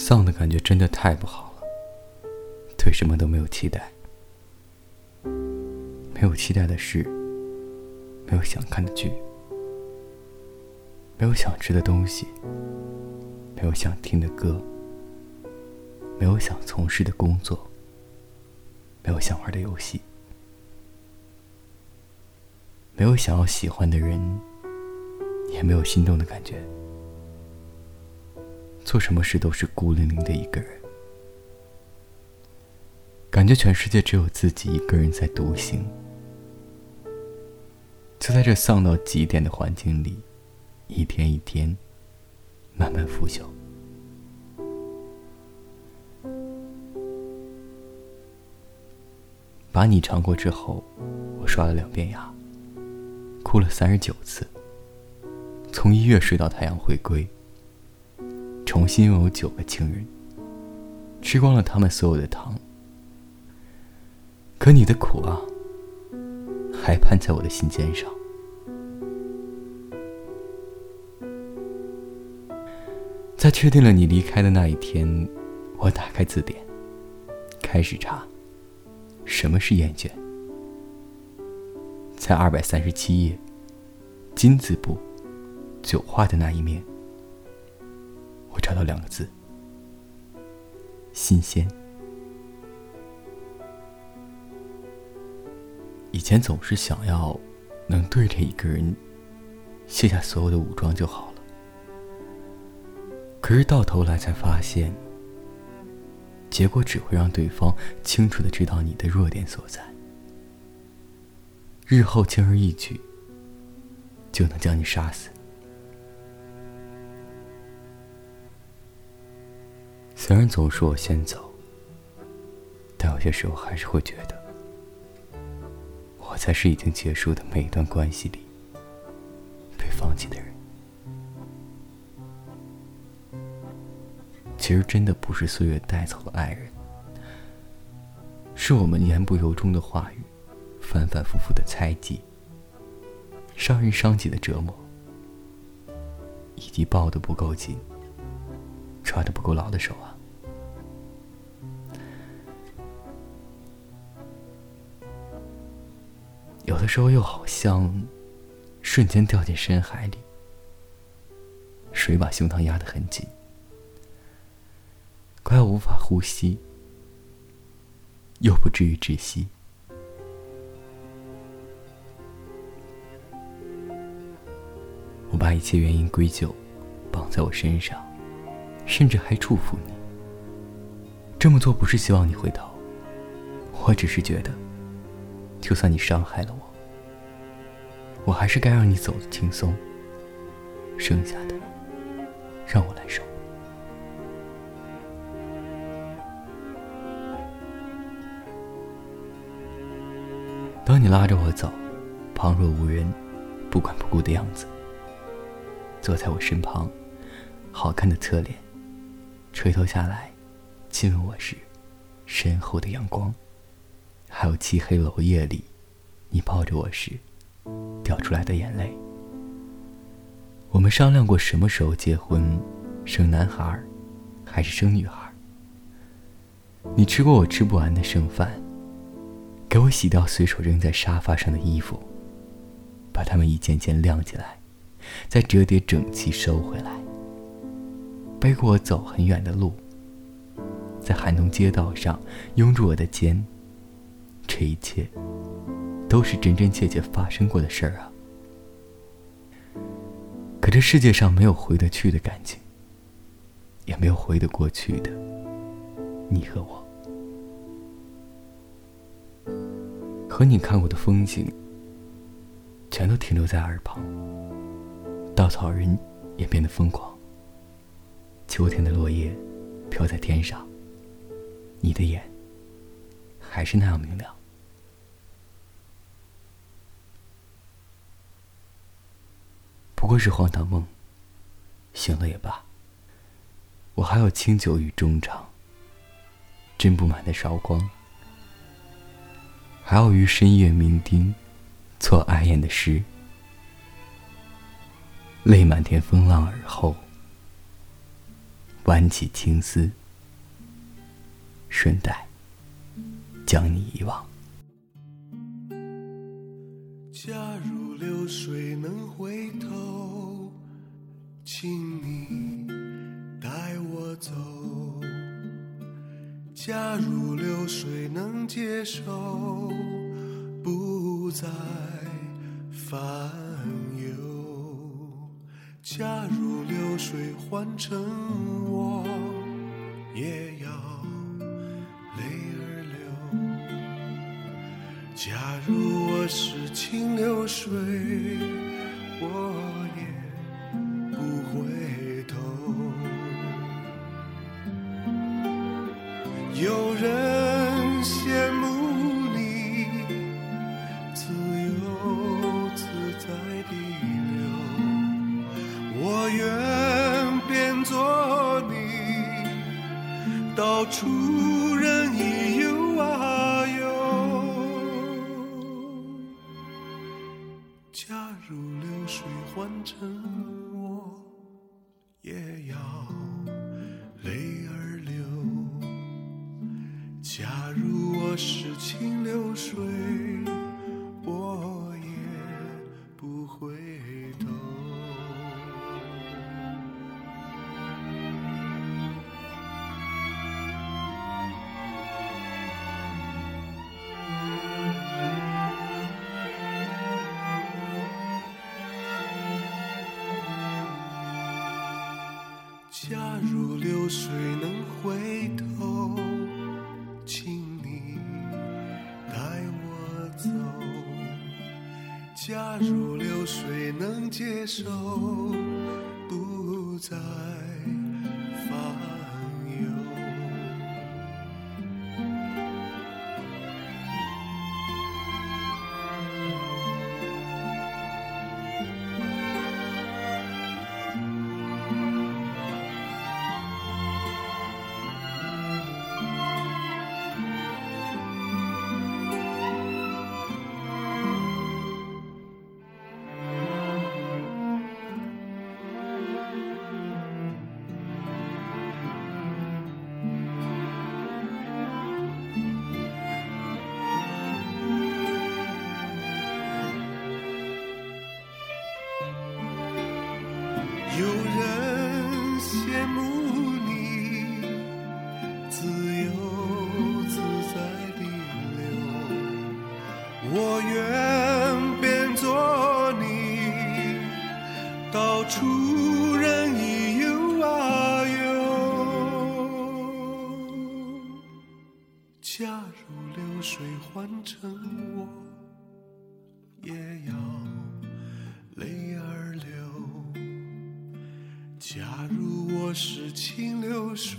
丧的感觉真的太不好了，对什么都没有期待，没有期待的事，没有想看的剧，没有想吃的东西，没有想听的歌，没有想从事的工作，没有想玩的游戏，没有想要喜欢的人，也没有心动的感觉。做什么事都是孤零零的一个人，感觉全世界只有自己一个人在独行。就在这丧到极点的环境里，一天一天，慢慢腐朽。把你尝过之后，我刷了两遍牙，哭了三十九次，从一月睡到太阳回归。心拥有九个情人，吃光了他们所有的糖，可你的苦啊，还攀在我的心尖上。在确定了你离开的那一天，我打开字典，开始查什么是厌倦。在二百三十七页，金字部九画的那一面。我找到两个字：新鲜。以前总是想要能对着一个人卸下所有的武装就好了，可是到头来才发现，结果只会让对方清楚的知道你的弱点所在，日后轻而易举就能将你杀死。虽然总说我先走，但有些时候还是会觉得，我才是已经结束的每一段关系里被放弃的人。其实真的不是岁月带走了爱人，是我们言不由衷的话语，反反复复的猜忌，伤人伤己的折磨，以及抱得不够紧。抓的不够牢的手啊！有的时候又好像瞬间掉进深海里，水把胸膛压得很紧，快要无法呼吸，又不至于窒息。我把一切原因归咎绑在我身上。甚至还祝福你。这么做不是希望你回头，我只是觉得，就算你伤害了我，我还是该让你走的轻松。剩下的，让我来受。当你拉着我走，旁若无人、不管不顾的样子，坐在我身旁，好看的侧脸。垂头下来，亲吻我时，身后的阳光，还有漆黑楼夜里，你抱着我时，掉出来的眼泪。我们商量过什么时候结婚，生男孩，还是生女孩。你吃过我吃不完的剩饭，给我洗掉随手扔在沙发上的衣服，把它们一件件晾起来，再折叠整齐收回来。背过我走很远的路，在寒冬街道上拥住我的肩。这一切，都是真真切切发生过的事儿啊！可这世界上没有回得去的感情，也没有回得过去的你和我。和你看过的风景，全都停留在耳旁。稻草人也变得疯狂。秋天的落叶飘在天上，你的眼还是那样明亮。不过是荒唐梦，醒了也罢。我还有清酒与衷肠，斟不满的韶光，还要于深夜酩酊，做碍眼的诗，泪满天风浪耳后。挽起青丝，顺带将你遗忘。假如流水能回假如流水能接受，不再烦忧。假如流水换成我，也要泪儿流。假如我是清流水，我也不回头。有人羡慕你自由自在地流，我愿变作你，到处任意游啊游。假如流水换成我，也要假如我是清流水，我也不回头。假如流水能回头，假如流水能接受，不再假如流水换成我，也要泪儿流。假如我是清流水，